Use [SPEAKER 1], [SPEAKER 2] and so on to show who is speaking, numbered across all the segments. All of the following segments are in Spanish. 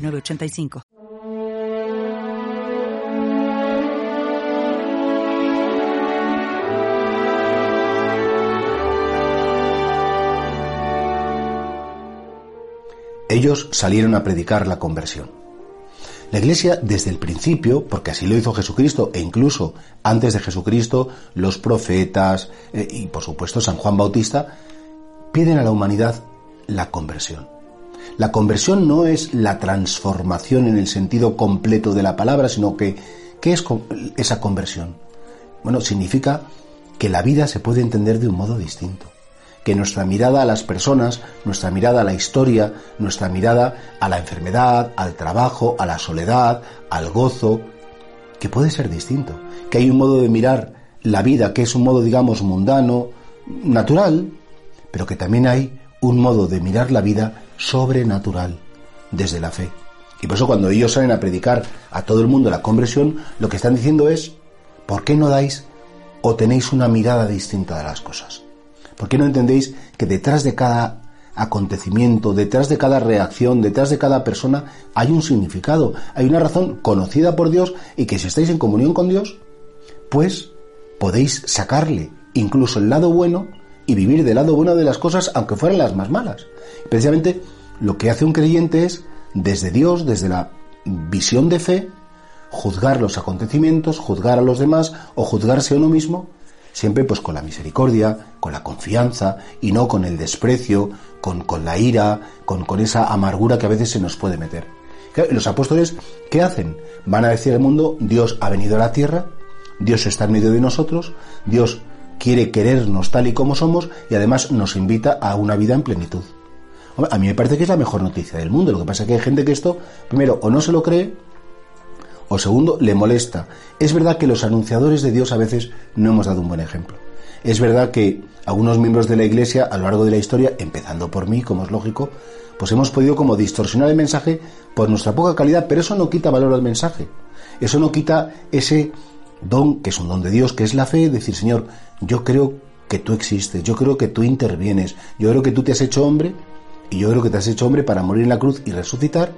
[SPEAKER 1] 906985.
[SPEAKER 2] Ellos salieron a predicar la conversión. La Iglesia desde el principio, porque así lo hizo Jesucristo, e incluso antes de Jesucristo, los profetas eh, y por supuesto San Juan Bautista, piden a la humanidad la conversión. La conversión no es la transformación en el sentido completo de la palabra, sino que, ¿qué es esa conversión? Bueno, significa que la vida se puede entender de un modo distinto que nuestra mirada a las personas, nuestra mirada a la historia, nuestra mirada a la enfermedad, al trabajo, a la soledad, al gozo, que puede ser distinto, que hay un modo de mirar la vida que es un modo, digamos, mundano, natural, pero que también hay un modo de mirar la vida sobrenatural, desde la fe. Y por eso cuando ellos salen a predicar a todo el mundo la conversión, lo que están diciendo es, ¿por qué no dais o tenéis una mirada distinta de las cosas? ¿Por qué no entendéis que detrás de cada acontecimiento, detrás de cada reacción, detrás de cada persona, hay un significado, hay una razón conocida por Dios y que si estáis en comunión con Dios, pues podéis sacarle incluso el lado bueno y vivir del lado bueno de las cosas, aunque fueran las más malas. precisamente lo que hace un creyente es, desde Dios, desde la visión de fe, juzgar los acontecimientos, juzgar a los demás o juzgarse a uno mismo Siempre pues con la misericordia, con la confianza y no con el desprecio, con, con la ira, con, con, esa amargura que a veces se nos puede meter. Los apóstoles, ¿qué hacen? Van a decir al mundo, Dios ha venido a la tierra, Dios está en medio de nosotros, Dios quiere querernos tal y como somos y además nos invita a una vida en plenitud. A mí me parece que es la mejor noticia del mundo. Lo que pasa es que hay gente que esto, primero, o no se lo cree, o segundo, le molesta. Es verdad que los anunciadores de Dios a veces no hemos dado un buen ejemplo. Es verdad que algunos miembros de la Iglesia a lo largo de la historia, empezando por mí, como es lógico, pues hemos podido como distorsionar el mensaje por nuestra poca calidad, pero eso no quita valor al mensaje. Eso no quita ese don, que es un don de Dios, que es la fe, decir, Señor, yo creo que tú existes, yo creo que tú intervienes, yo creo que tú te has hecho hombre, y yo creo que te has hecho hombre para morir en la cruz y resucitar,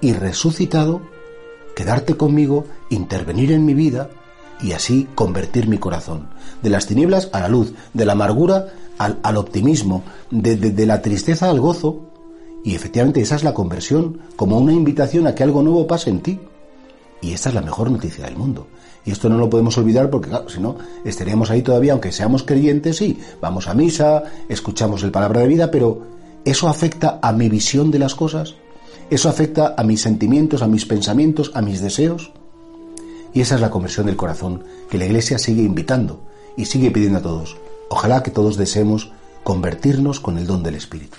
[SPEAKER 2] y resucitado quedarte conmigo, intervenir en mi vida y así convertir mi corazón. De las tinieblas a la luz, de la amargura al, optimismo, de, de la tristeza al gozo. Y efectivamente esa es la conversión, como una invitación a que algo nuevo pase en ti. Y esta es la mejor noticia del mundo. Y esto no lo podemos olvidar porque, claro, si no, estaríamos ahí todavía, aunque seamos creyentes, sí, vamos a misa, escuchamos el palabra de vida, pero ¿eso afecta a mi visión de las cosas? Eso afecta a mis sentimientos, a mis pensamientos, a mis deseos. Y esa es la conversión del corazón que la Iglesia sigue invitando y sigue pidiendo a todos. Ojalá que todos deseemos convertirnos con el don del Espíritu.